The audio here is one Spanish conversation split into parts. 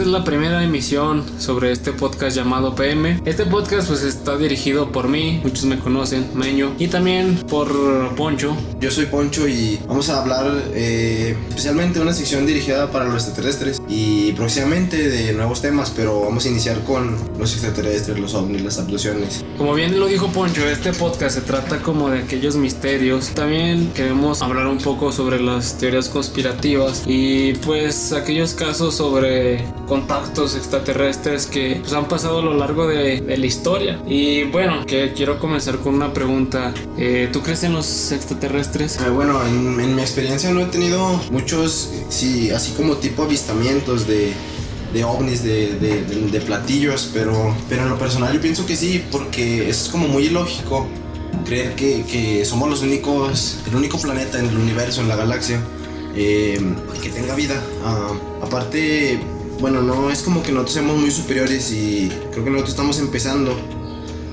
esta es la primera emisión sobre este podcast llamado PM. Este podcast pues está dirigido por mí, muchos me conocen, Meño, y también por Poncho. Yo soy Poncho y vamos a hablar eh, especialmente de una sección dirigida para los extraterrestres y próximamente de nuevos temas, pero vamos a iniciar con los extraterrestres, los ovnis, las abducciones. Como bien lo dijo Poncho, este podcast se trata como de aquellos misterios. También queremos hablar un poco sobre las teorías conspirativas y pues aquellos casos sobre contactos extraterrestres que pues, han pasado a lo largo de, la historia. Y bueno, que quiero comenzar con una pregunta. Eh, ¿Tú crees en los extraterrestres? Eh, bueno, en, en, mi experiencia no he tenido muchos, sí, así como tipo avistamientos de, de ovnis, de, de, de, platillos, pero, pero en lo personal yo pienso que sí, porque es como muy ilógico creer que, que somos los únicos, el único planeta en el universo, en la galaxia, eh, que tenga vida. Ah, aparte, bueno, no es como que nosotros seamos muy superiores y creo que nosotros estamos empezando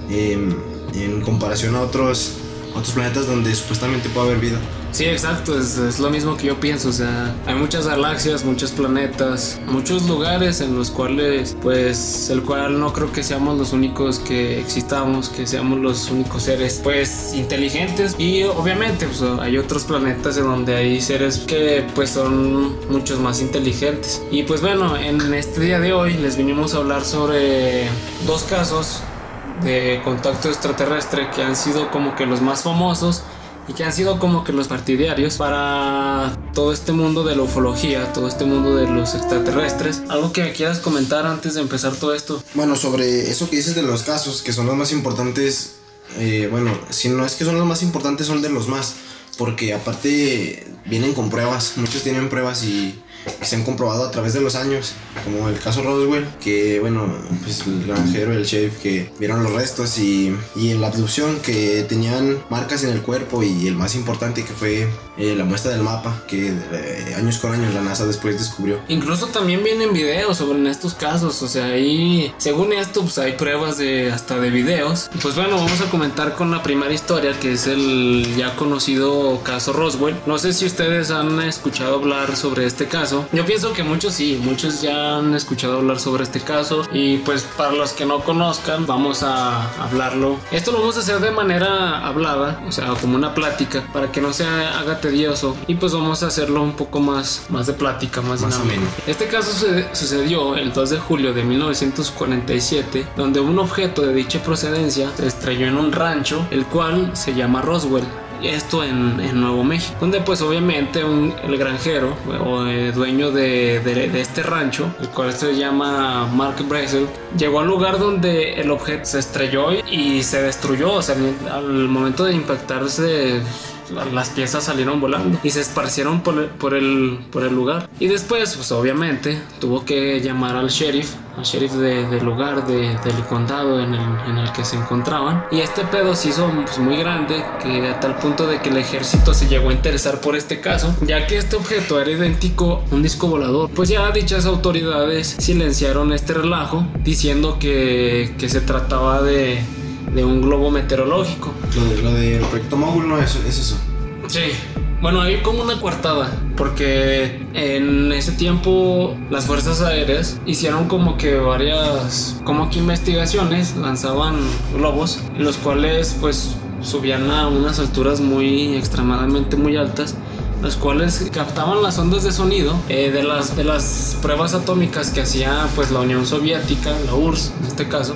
em, en comparación a otros, otros planetas donde supuestamente puede haber vida. Sí, exacto, es, lo mismo que yo pienso, o sea, hay muchas galaxias, muchos planetas, muchos lugares en los cuales, pues, el cual no creo que seamos los únicos que existamos, que seamos los únicos seres, pues, inteligentes y obviamente, pues, hay otros planetas en donde hay seres que, pues, son muchos más inteligentes. Y pues bueno, en este día de hoy les vinimos a hablar sobre dos casos de contacto extraterrestre que han sido como que los más famosos y que han sido como que los partidarios para todo este mundo de la ufología, todo este mundo de los extraterrestres. ¿Algo que quieras comentar antes de empezar todo esto? Bueno, sobre eso que dices de los casos, que son los más importantes, eh, bueno, si no es que son los más importantes, son de los más, porque aparte vienen con pruebas, muchos tienen pruebas y que se han comprobado a través de los años, como el caso Roswell, que bueno, pues el granjero el chef que vieron los restos y, y en la abducción que tenían marcas en el cuerpo y el más importante que fue eh, la muestra del mapa que eh, años con años la NASA después descubrió. Incluso también vienen videos sobre estos casos, o sea, ahí según esto pues hay pruebas de hasta de videos. Pues bueno, vamos a comentar con la primera historia que es el ya conocido caso Roswell. No sé si ustedes han escuchado hablar sobre este caso yo pienso que muchos sí, muchos ya han escuchado hablar sobre este caso y pues para los que no conozcan vamos a hablarlo. Esto lo vamos a hacer de manera hablada, o sea, como una plática para que no se haga tedioso y pues vamos a hacerlo un poco más, más de plática, más, más dinámico. Este caso sucedió el 2 de julio de 1947 donde un objeto de dicha procedencia se estrelló en un rancho el cual se llama Roswell esto en, Nuevo México, donde pues obviamente un, el granjero o el dueño de, de, este rancho, el cual se llama Mark Brazel, llegó al lugar donde el objeto se estrelló y se destruyó, o sea, al momento de impactarse las piezas salieron volando y se esparcieron por el, por el, por el lugar. Y después, pues obviamente, tuvo que llamar al sheriff, al sheriff del lugar, del condado en el, en el, que se encontraban. Y este pedo se hizo pues, muy grande, que a tal punto de que el ejército se llegó a interesar por este caso, ya que este objeto era idéntico a un disco volador. Pues ya dichas autoridades silenciaron este relajo, diciendo que, que se trataba de de un globo meteorológico. Lo, del proyecto Mogul no es, es eso. Sí. Bueno, hay como una coartada, porque en ese tiempo las fuerzas aéreas hicieron como que varias, como que investigaciones, lanzaban globos, los cuales pues subían a unas alturas muy extremadamente muy altas los cuales captaban las ondas de sonido eh, de, las, de las pruebas atómicas que hacía pues la Unión Soviética, la URSS en este caso,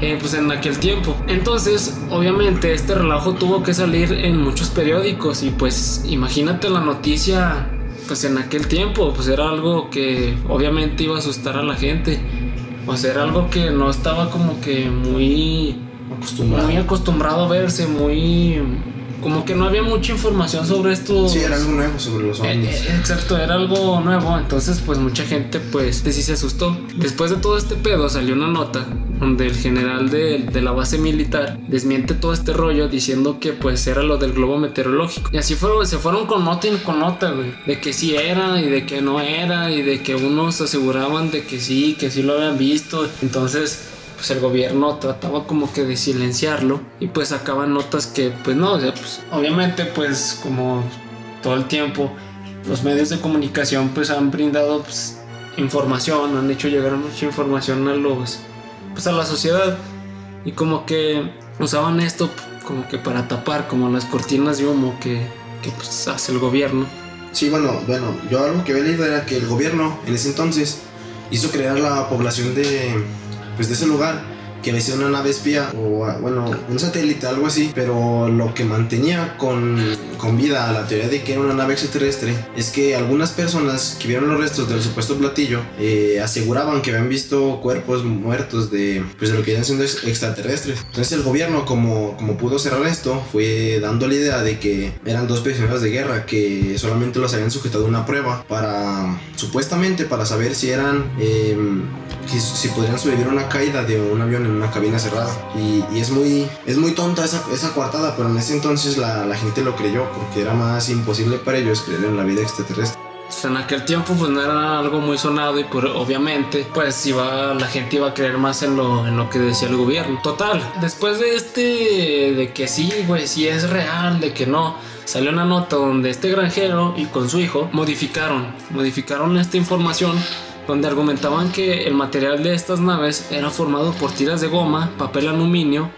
eh, pues en aquel tiempo. Entonces, obviamente, este relajo tuvo que salir en muchos periódicos y pues imagínate la noticia, pues en aquel tiempo, pues era algo que obviamente iba a asustar a la gente. O sea, era algo que no estaba como que muy acostumbrado, muy acostumbrado a verse, muy como que no había mucha información sobre esto. Sí, era algo nuevo sobre los ovnis. Eh, eh, exacto, era algo nuevo. Entonces, pues mucha gente, pues, sí se asustó. Después de todo este pedo, salió una nota donde el general de, de, la base militar desmiente todo este rollo diciendo que, pues, era lo del globo meteorológico. Y así fueron, se fueron con nota y con nota, güey. De que sí era y de que no era y de que unos aseguraban de que sí, que sí lo habían visto. Entonces, pues el gobierno trataba como que de silenciarlo y pues sacaban notas que pues no, o pues obviamente pues como todo el tiempo los medios de comunicación pues han brindado pues información, han hecho llegar mucha información a los pues a la sociedad y como que usaban esto como que para tapar como las cortinas de humo que, que pues, hace el gobierno. Sí, bueno, bueno, yo algo que había leído era que el gobierno en ese entonces hizo crear la población de pues de ese lugar que sido una nave espía o bueno, un satélite, algo así, pero lo que mantenía con, con vida a la teoría de que era una nave extraterrestre es que algunas personas que vieron los restos del supuesto platillo eh, aseguraban que habían visto cuerpos muertos de, pues, de lo que iban siendo extraterrestres. Entonces el gobierno, como, como pudo cerrar esto, fue dando la idea de que eran dos prisioneros de guerra que solamente los habían sujetado a una prueba para, supuestamente, para saber si eran, eh, si, si podrían sobrevivir a una caída de un avión en una cabina cerrada. Y, y, es muy es muy tonta esa, esa coartada, pero en ese entonces la, la, gente lo creyó porque era más imposible para ellos creer en la vida extraterrestre. En aquel tiempo pues no era algo muy sonado y por, obviamente pues iba, la gente iba a creer más en lo, en lo que decía el gobierno. Total, después de este, de que sí, güey, sí es real, de que no, salió una nota donde este granjero y con su hijo modificaron, modificaron esta información donde argumentaban que el material de estas naves era formado por tiras de goma, papel aluminio,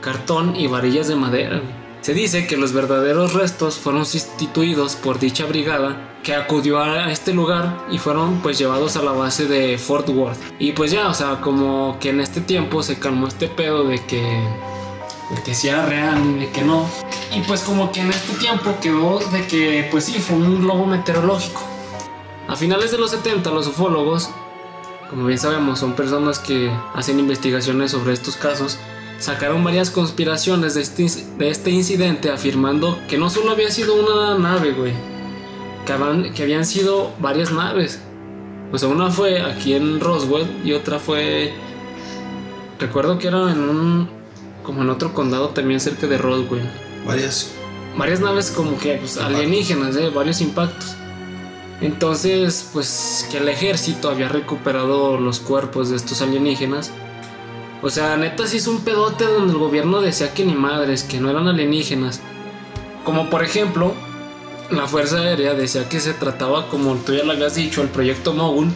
cartón y varillas de madera. Se dice que los verdaderos restos fueron sustituidos por dicha brigada que acudió a este lugar y fueron pues llevados a la base de Fort Worth. Y pues ya, o sea, como que en este tiempo se calmó este pedo de que de que sí era real y de que no. Y pues como que en este tiempo quedó de que pues sí, fue un globo meteorológico. A finales de los 70, los ufólogos, como bien sabemos, son personas que hacen investigaciones sobre estos casos, sacaron varias conspiraciones de este, de este incidente afirmando que no solo había sido una nave, güey, que, habían, que habían sido varias naves. O sea, una fue aquí en Roswell y otra fue... Recuerdo que era en un... como en otro condado también cerca de Roswell. Varias. Varias naves como que pues, alienígenas, ¿eh? varios impactos. Entonces, pues que el ejército había recuperado los cuerpos de estos alienígenas. O sea, neta sí es un pedote donde el gobierno decía que ni madres, que no eran alienígenas. Como por ejemplo, la Fuerza Aérea decía que se trataba, como tú ya lo habías dicho, el proyecto Mogul,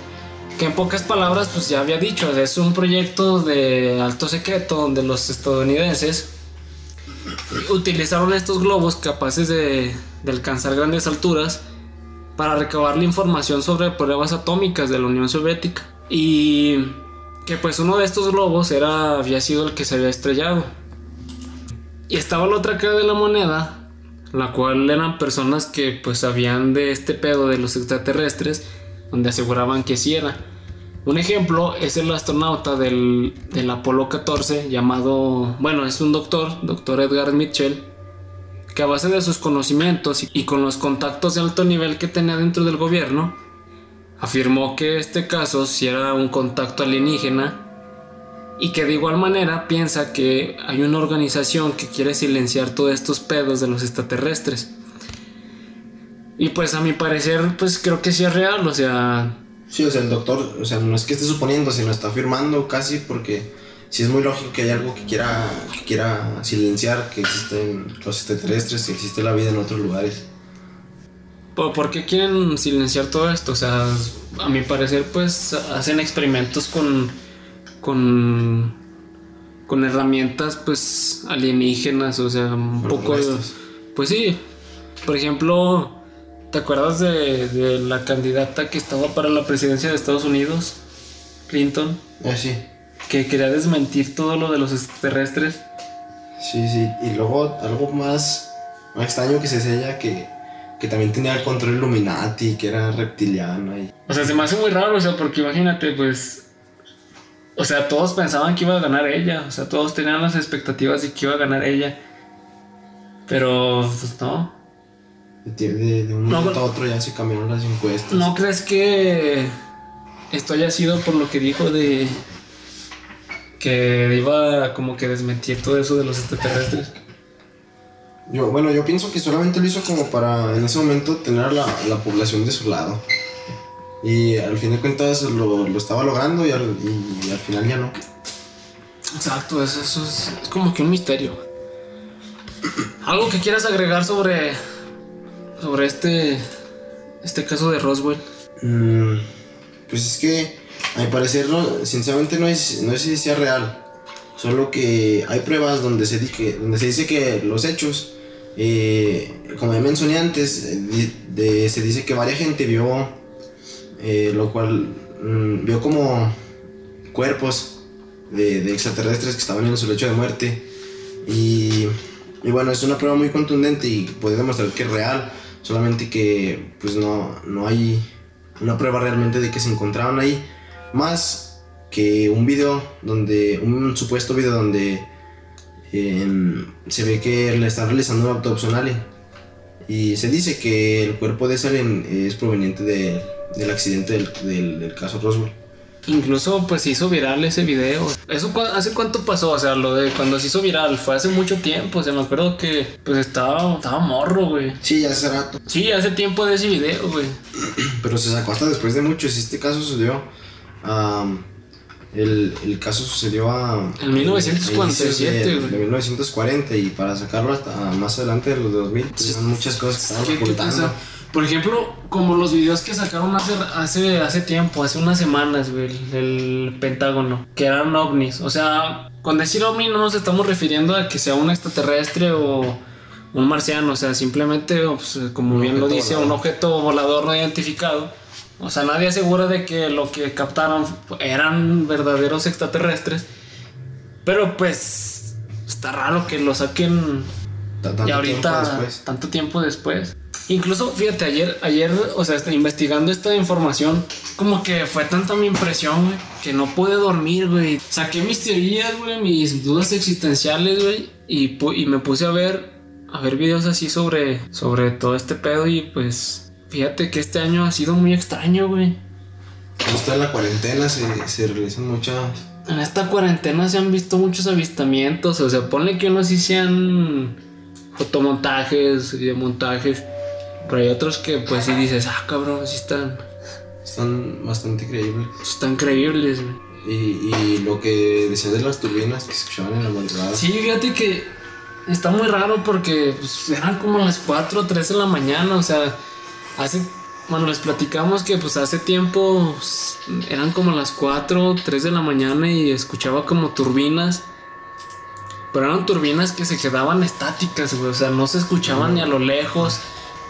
que en pocas palabras pues ya había dicho, es un proyecto de alto secreto donde los estadounidenses utilizaron estos globos capaces de, de alcanzar grandes alturas para recabar la información sobre pruebas atómicas de la Unión Soviética. Y que pues uno de estos globos era, había sido el que se había estrellado. Y estaba la otra cara de la moneda, la cual eran personas que pues sabían de este pedo de los extraterrestres, donde aseguraban que sí era. Un ejemplo es el astronauta del, del Apolo 14 llamado, bueno, es un doctor, doctor Edgar Mitchell, que a base de sus conocimientos y con los contactos de alto nivel que tenía dentro del gobierno, afirmó que este caso si era un contacto alienígena y que de igual manera piensa que hay una organización que quiere silenciar todos estos pedos de los extraterrestres. Y pues a mi parecer, pues creo que sí es real, o sea... Sí, o sea, el doctor, o sea, no es que esté suponiendo, sino está afirmando casi porque sí es muy lógico que hay algo que quiera, que quiera silenciar, que existen los extraterrestres, que existe la vida en otros lugares. ¿Por qué quieren silenciar todo esto? O sea, a mi parecer, pues hacen experimentos con. con. con herramientas, pues alienígenas, o sea, un poco. Pues sí. Por ejemplo, ¿te acuerdas de, de, la candidata que estaba para la presidencia de Estados Unidos? Clinton. Ah, sí que quería desmentir todo lo de los extraterrestres. Sí, sí, y luego algo más, más extraño que se sella que, que también tenía el control Illuminati, que era reptiliano. Y... O sea, se me hace muy raro, o sea, porque imagínate, pues. O sea, todos pensaban que iba a ganar ella, o sea, todos tenían las expectativas de que iba a ganar ella. Pero, pues no. De, de, de un no, momento a otro ya se cambiaron las encuestas. ¿No crees que esto haya sido por lo que dijo de que iba como que desmentir todo eso de los extraterrestres. Yo, bueno, yo pienso que solamente lo hizo como para en ese momento tener la, la población de su lado. Y al fin de cuentas lo, lo estaba logrando y al, y al, final ya no. Exacto, eso, eso es, es, como que un misterio. ¿Algo que quieras agregar sobre, sobre este, este caso de Roswell? Mm, Pues es que, a mi parecer, no, sinceramente no es, no sé si sea real. Solo que hay pruebas donde se, dice, donde se dice que los hechos, eh, como ya mencioné antes, se dice que varias gente vio, eh, lo cual mm, vio como cuerpos de, de, extraterrestres que estaban en su lecho de muerte. Y, y, bueno, es una prueba muy contundente y puede demostrar que es real, solamente que pues no, no hay una prueba realmente de que se encontraban ahí. Más que un video donde, un supuesto video donde em, se ve que le están realizando una autopsia a alien. Y se dice que el cuerpo de ese alien es proveniente de, del accidente del, del, caso Roswell. Incluso pues se hizo viral ese video. ¿Eso hace cuánto pasó? O sea, lo de cuando se hizo viral fue hace mucho tiempo. O sea, me acuerdo que pues estaba, estaba morro, güey. Sí, hace rato. Sí, hace tiempo de ese video, güey. Pero se sacó hasta después de mucho. Si este caso sucedió... El, el caso sucedió a... En 1947, de, de, 1940 y para sacarlo hasta más adelante de los de 2000, pues muchas cosas que estaban ocultando. Por ejemplo, como los videos que sacaron hace, hace, hace tiempo, hace unas semanas, güey, el Pentágono, que eran ovnis. O sea, con decir ovni no nos estamos refiriendo a que sea un extraterrestre o un marciano, o sea, simplemente, pues, como bien lo dice, un objeto volador no identificado o sea, nadie asegura de que lo que captaron eran verdaderos extraterrestres. Pero pues está raro que lo saquen y ahorita tanto tiempo después. Incluso, fíjate, ayer, ayer, o sea, investigando esta información, como que fue tanta mi impresión, güey, que no pude dormir, güey. Saqué mis teorías, güey, mis dudas existenciales, güey, y, y me puse a ver, a ver videos así sobre, sobre todo este pedo y pues Fíjate que este año ha sido muy extraño, güey. En la cuarentena se, se realizan muchas. En esta cuarentena se han visto muchos avistamientos. O sea, ponle que unos sí sean fotomontajes, videomontajes. Pero hay otros que, pues, sí dices, ah, cabrón, sí están. Están bastante creíbles. Están creíbles, güey. Y, y lo que decías de las turbinas que se escuchaban en la madrugada. Sí, fíjate que está muy raro porque pues, eran como las 4 o 3 de la mañana, o sea Hace, bueno, les platicamos que pues hace tiempo eran como las 4, 3 de la mañana y escuchaba como turbinas. Pero eran turbinas que se quedaban estáticas, güey. O sea, no se escuchaban ni a lo lejos.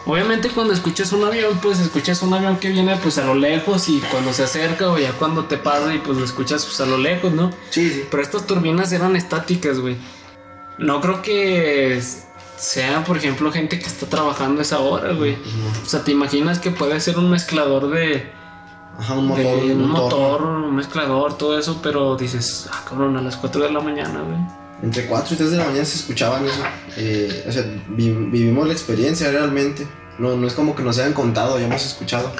Obviamente cuando escuchas un avión, pues escuchas un avión que viene pues a lo lejos y cuando se acerca o ya cuando te pasa y pues lo escuchas pues a lo lejos, ¿no? Sí, sí. Pero estas turbinas eran estáticas, güey. No creo que sea, por ejemplo, gente que está trabajando esa hora, güey. O sea, ¿te imaginas que puede ser un mezclador de... Ajá, un motor. un, motor, un mezclador, todo eso, pero dices, ah, cabrón, a las 4 de la mañana, güey. Entre 4 y 3 de la mañana se escuchaban eso. Eh, o sea, vivimos la experiencia realmente. No, no es como que nos hayan contado, ya hemos escuchado.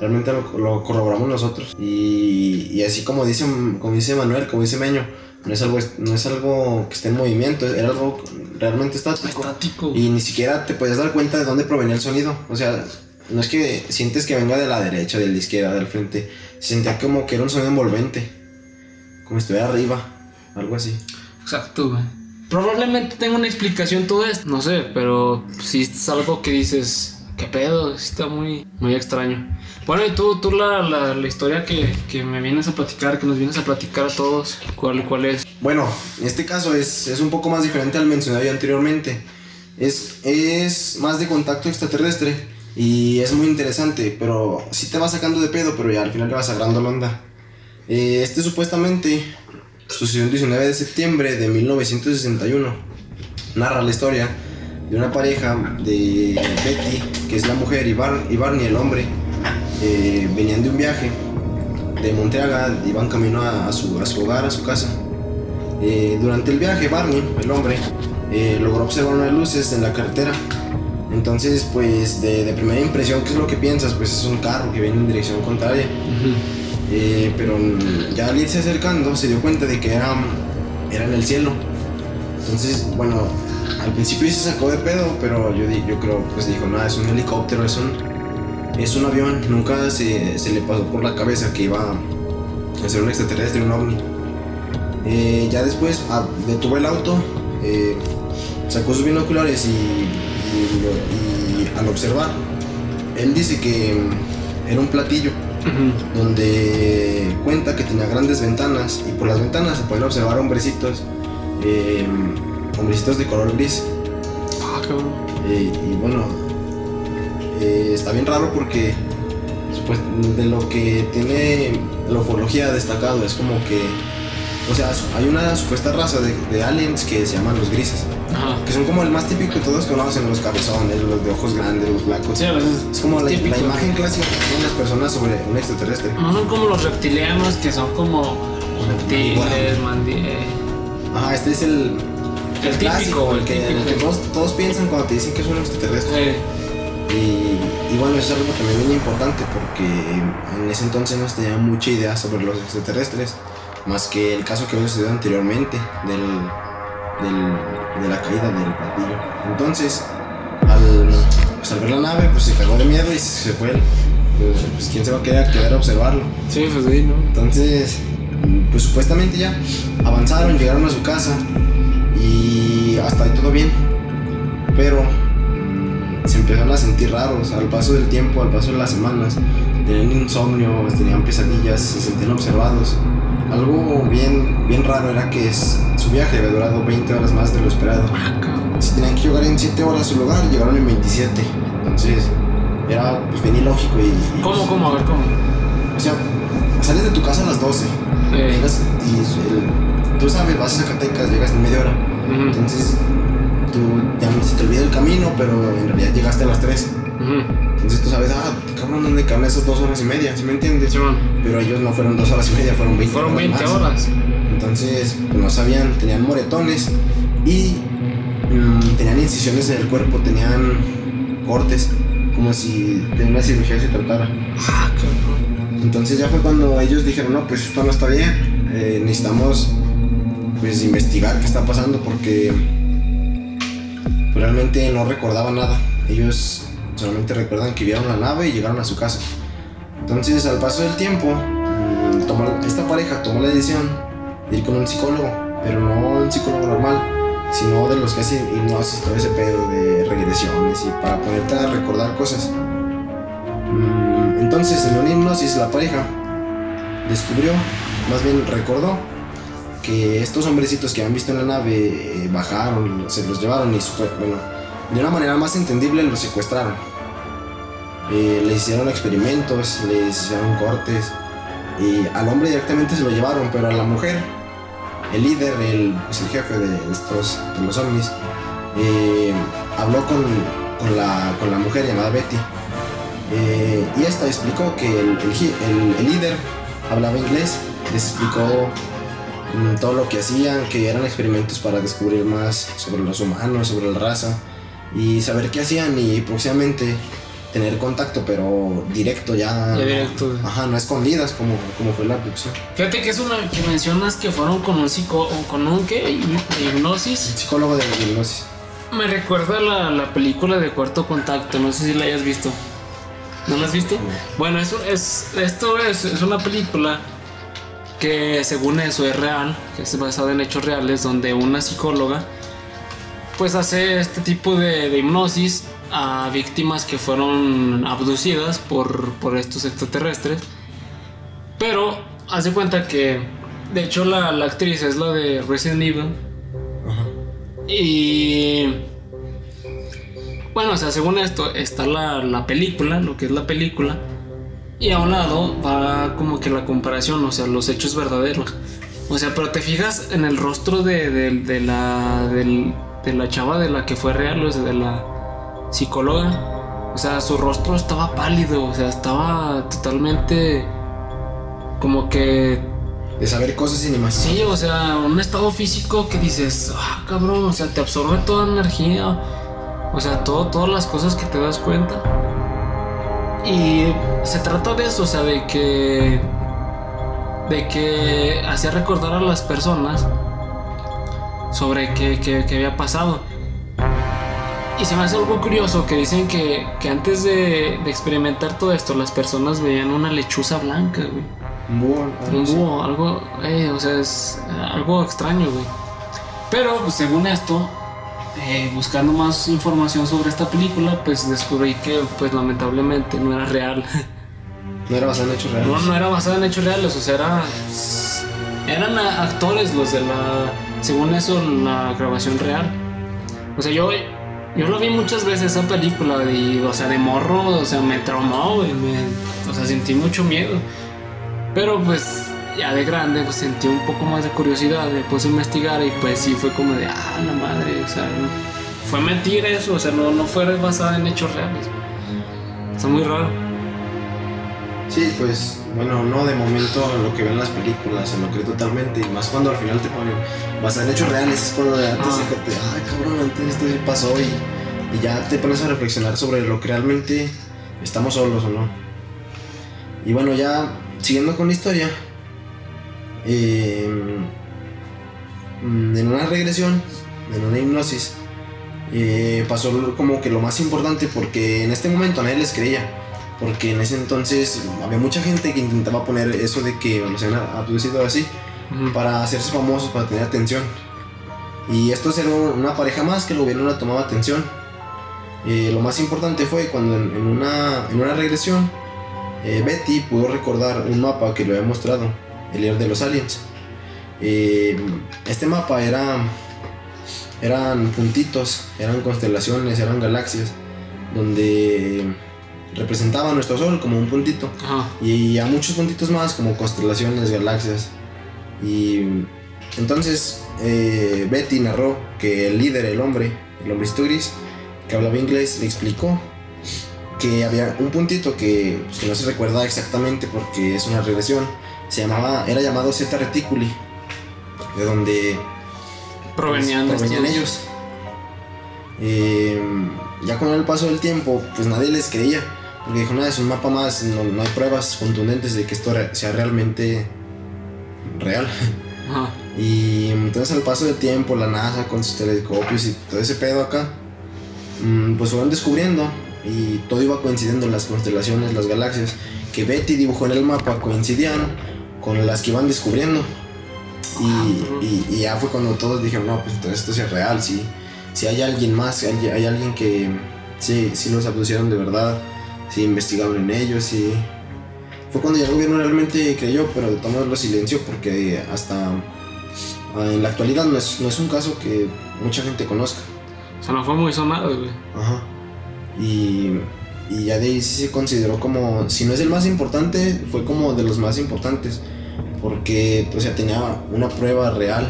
Realmente lo, corroboramos nosotros. Y, y, así como dice, como dice Manuel, como dice Meño, no es algo, no es algo que esté en movimiento, era algo realmente estático. estático. Y ni siquiera te puedes dar cuenta de dónde provenía el sonido. O sea, no es que sientes que venga de la derecha, de la izquierda, del frente. Se sentía como que era un sonido envolvente. Como si estuviera arriba, algo así. Exacto, güey. Probablemente tenga una explicación todo esto, no sé, pero si es algo que dices, ¿qué pedo? Está muy, muy extraño. Bueno, y tú, tú la, la, la historia que, que, me vienes a platicar, que nos vienes a platicar a todos, ¿cuál, cuál es? Bueno, en este caso es, es un poco más diferente al mencionado anteriormente. Es, es más de contacto extraterrestre y es muy interesante, pero sí te va sacando de pedo, pero ya al final le vas agarrando la onda. Eh, este supuestamente sucedió el 19 de septiembre de 1961. Narra la historia de una pareja de Betty, que es la mujer, y, y Barney, el hombre eh, venían de un viaje de Monteaga, iban camino a, su, a su hogar, a su casa. Eh, durante el viaje, Barney, el hombre, eh, logró observar unas luces en la carretera. Entonces, pues, de, primera impresión, ¿qué es lo que piensas? Pues es un carro que viene en dirección contraria. pero ya al irse acercando, se dio cuenta de que era, era en el cielo. Entonces, bueno, al principio se sacó de pedo, pero yo, yo creo, pues dijo, no, es un helicóptero, es un, es un avión, nunca se, se, le pasó por la cabeza que iba a ser un extraterrestre, un ovni. Eh, ya después ah, detuvo el auto, eh, sacó sus binoculares y, y, al observar, él dice que era un platillo donde cuenta que tenía grandes ventanas y por las ventanas se pueden observar hombrecitos, eh, hombrecitos de color gris. Ah, cabrón. Eh, y bueno, eh, está bien raro porque pues, de lo que tiene la ufología destacado es como que, o sea, hay una supuesta raza de, de aliens que se llaman los grises, Ajá. que son como el más típico que todos conocen, los cabezones, los de ojos grandes, los blancos. Sí, Es como la, imagen clásica que tienen las personas sobre un extraterrestre. No son como los reptilianos que son como reptiles, mandi eh, Ajá, este es el, El típico, clásico, el el que, el típico. que todos, todos piensan cuando te dicen que es un extraterrestre. eh, Y, y bueno, eso es algo también bien importante porque en ese entonces no se tenía mucha idea sobre los extraterrestres, más que el caso que había sucedido anteriormente del, del- de la caída del platillo. Entonces, al, pues, al ver la nave, pues se cagó de miedo y se fue. Pues, pues, quién se va a quedar, quedar a observarlo. sí, pues sí, ¿no? Entonces, pues supuestamente ya avanzaron, llegaron a su casa hasta ahí todo bien. Pero se empezaron a sentir raros al paso del tiempo, al paso de las semanas. Tenían insomnio, tenían pesadillas, se sentían observados. Algo bien, bien raro era que es- su viaje había durado 20 horas más de lo esperado. Ah. Si tenían que llegar en 7 horas a su lugar, llegaron en 27. Entonces, era pues bien ilógico y... y- ¿Cómo, cómo? A ver, ¿cómo? o sea, sales de tu casa a las 12. Eh, Llegas y el- tú sabes, vas a Zacatecas, llegas en media hora. Entonces, tú ya se te olvida el camino, pero en realidad llegaste a las 3. ujú. Entonces tú sabes, ah, cabrón, ¿dónde caben esas dos horas y media? ¿Sí me entiendes? Simón. Pero ellos no fueron dos horas y media, fueron 20 Fueron horas 20 más. horas. Entonces, pues, no sabían, tenían moretones y mm, tenían incisiones en el cuerpo, tenían cortes, como si de una cirugía se tratara. Ah, cabrón. Entonces ya fue cuando ellos dijeron, no, pues esto no está bien, eh, necesitamos pues investigar qué está pasando porque pues, realmente no recordaban nada. Ellos solamente recuerdan que vieron la nave y llegaron a su casa. Entonces al paso del tiempo, mm, tomó- esta pareja tomó la decisión de ir con un psicólogo, pero no un psicólogo normal, sino de los que hacen hipnosis, todo ese pedo de regresiones y para ponerte a recordar cosas. Mm, Entonces, en una hipnosis, la pareja descubrió, más bien recordó, que estos hombrecitos que habían visto en la nave eh, bajaron, se los llevaron y, bueno, de una manera más entendible, los secuestraron. Eh, le hicieron experimentos, les hicieron cortes y al hombre directamente se lo llevaron, pero a la mujer, el líder, el, pues, jefe de estos, de los ovnis, eh, habló con, con la, con la mujer llamada Betty. Eh, y esta explicó que el, líder hablaba inglés, les explicó todo lo que hacían, que eran experimentos para descubrir más sobre los humanos, sobre la raza y saber qué hacían y próximamente tener contacto, pero directo ya. Ya directo. Ajá, no escondidas como, como fue la abducción. Fíjate que es una que mencionas que fueron con un psico, con un qué, hipnosis. Psicólogo de la hipnosis. Me recuerda la, la película de Cuarto Contacto, no sé si la hayas visto. ¿No la has visto? Bueno, es, es- esto es, es una película que según eso es real, que es basada en hechos reales, donde una psicóloga pues hace este tipo de, de hipnosis a víctimas que fueron abducidas por, por estos extraterrestres. Pero hace cuenta que, de hecho, la, la actriz es la de Resident Evil. Ajá. Y. Bueno, o sea, según esto, está la, la película, lo que es la película. Y a un lado va como que la comparación, o sea, los hechos verdaderos. O sea, pero te fijas en el rostro de, de- de la, del- de la chava de la que fue real, o sea, de la psicóloga. O sea, su rostro estaba pálido, o sea, estaba totalmente como que De saber cosas sin imaginar. Sí, o sea, un estado físico que dices, ah, cabrón, o sea, te absorbe toda la energía, o sea, todo, todas las cosas que te das cuenta. Y se trata de eso, o sea, de que. de que hacía recordar a las personas sobre qué, qué- qué había pasado. Y se me hace algo curioso que dicen que, que antes de, de experimentar todo esto, las personas veían una lechuza blanca, güey. Un búho, algo Un búho, algo, eh, o sea, es algo extraño, güey. Pero, pues, según esto, eh, buscando más información sobre esta película, pues descubrí que, pues, lamentablemente no era real. No era basada en hechos reales. No, no era basada en hechos reales, o sea, era, eran actores los de la, según eso, la grabación real. O sea, yo, yo lo vi muchas veces esa película y, o sea, de morro, o sea, me traumó, güey, me- o sea, sentí mucho miedo. Pero pues ya de grande pues sentí un poco más de curiosidad, me puse a investigar y pues sí fue como de, ah, la madre, o sea, no- fue mentira eso, o sea, no, no fue basada en hechos reales. Está muy raro. Sí, pues, bueno, no de momento lo que ven las películas, se lo creo totalmente. Y más cuando al final te ponen basada en hechos reales, es cuando de antes Ah. ay cabrón, antes esto sí pasó y, y ya te pones a reflexionar sobre lo que realmente estamos solos o no. Y bueno, ya siguiendo con la historia, eh, mm, en una regresión, en una hipnosis, eh, pasó como que lo más importante porque en este momento nadie les creía. Porque en ese entonces había mucha gente que intentaba poner eso de que los habían abducido así Ujú. para hacerse famosos, para tener atención. Y esto era una pareja más que el gobierno no tomaba atención. Eh, lo más importante fue cuando en, en una, en una regresión eh, Betty pudo recordar un mapa que le había mostrado, el líder de los aliens. Eh, este mapa era, eran puntitos, eran constelaciones, eran galaxias, donde representaba a nuestro sol como un puntito Ajá. y a muchos puntitos más como constelaciones, galaxias. Y entonces eh, Betty narró que el líder, el hombre, el hombrecito gris, que hablaba inglés, le explicó que había un puntito que, pues, que no se recuerda exactamente porque es una regresión. Se llamaba, era llamado Zeta Reticuli, de donde Provenían, pues, provenían ellos. Eh, ya con el paso del tiempo, pues nadie les creía. Porque dijo, nada, es un mapa más, no, no hay pruebas contundentes de que esto sea realmente real. Ajá. Y entonces al paso del tiempo, la NASA con sus telescopios y todo ese pedo acá, mm, pues fueron descubriendo y todo iba coincidiendo, las constelaciones, las galaxias que Betty dibujó en el mapa coincidían con las que iban descubriendo. Y, y- y ya fue cuando todos dijeron, no, pues entonces esto sí es real, sí, si hay alguien más, si hay, hay alguien que sí, sí los abducieron de verdad, sí investigaron en ellos, sí. Fue cuando ya el gobierno realmente creyó, pero de modos lo silenció porque hasta ah, en la actualidad no es, no es un caso que mucha gente conozca. O sea, no fue muy sonado, güey. Ajá. Y, y ya de ahí sí se consideró como, si no es el más importante, fue como de los más importantes. Porque, o sea, tenía una prueba real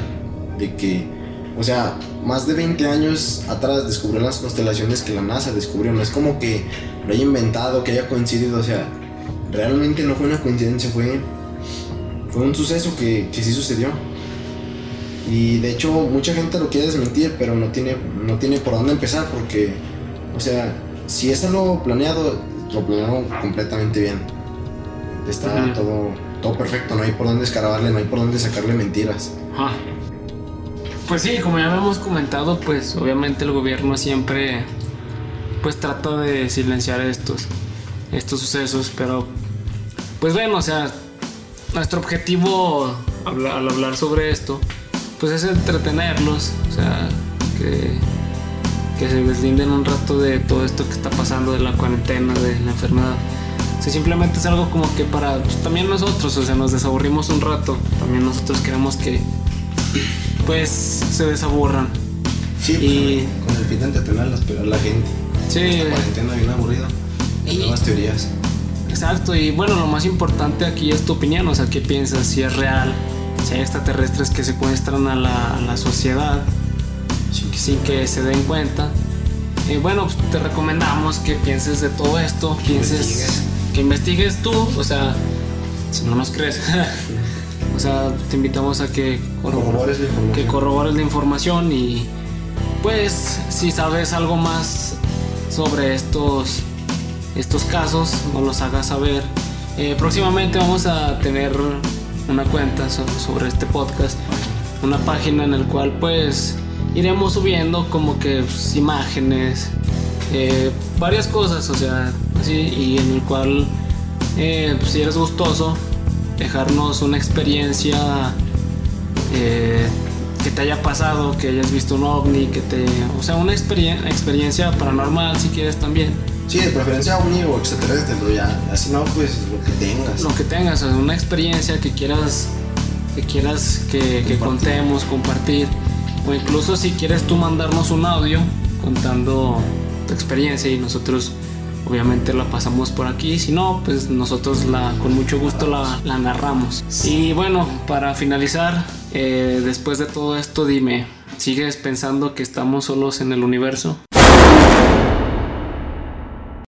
de que, o sea, más de 20 años atrás descubrió las constelaciones que la NASA descubrió. No es como que lo haya inventado, que haya coincidido, o sea, realmente no fue una coincidencia, fue, fue un suceso que, que sí sucedió. Y de hecho mucha gente lo quiere desmentir, pero no tiene, no tiene por dónde empezar porque, o sea, si es algo planeado, lo planearon completamente bien. Está Ujú. todo, todo perfecto, no hay por dónde escarabarle, no hay por dónde sacarle mentiras. Ajá. Pues sí, como ya habíamos comentado, pues obviamente el gobierno siempre pues trata de silenciar estos estos sucesos, pero pues bueno, o sea, nuestro objetivo al hablar sobre esto pues es entretenerlos, o sea, que que se deslinden un rato de todo esto que está pasando de la cuarentena, de la enfermedad. Sea, simplemente es algo como que para pues, también nosotros, o sea, nos desaburrimos un rato. También nosotros queremos que pues se desaburran. Sí, Y- con el fin de entretenerlas, pero a la gente. Sí, Esta cuarentena bien aburrida. Y- Nuevas teorías. exacto. Y bueno, lo más importante aquí es tu opinión, o sea, qué piensas, si es real, si hay extraterrestres que secuestran a la, a la sociedad Sin que sin que se den cuenta. Y bueno, pues, te recomendamos que pienses de todo esto, pienses. Que investigues tú, o sea, si no nos crees. o sea, te invitamos a que corrobores la información. que corrobores la información y pues si sabes algo más sobre estos estos casos nos los hagas saber Eh, próximamente vamos a tener una cuenta so- sobre este podcast una página en el cual pues iremos subiendo como que pues, imágenes eh, varias cosas o sea así y en el cual eh, pues, si eres gustoso dejarnos una experiencia eh, que te haya pasado, que hayas visto un ovni, que te, o sea, una experien- experiencia paranormal si quieres también. Sí, de preferencia ovni o extraterrestre, pero ya, así no, pues lo que tengas. Lo que tengas, o sea, una experiencia que quieras que quieras que, que contemos, compartir, o incluso si quieres tú mandarnos un audio contando tu experiencia y nosotros obviamente la pasamos por aquí, si no, pues nosotros la, con mucho gusto la, la narramos. Y bueno, para finalizar, eh, después de todo esto, dime, ¿sigues pensando que estamos solos en el universo?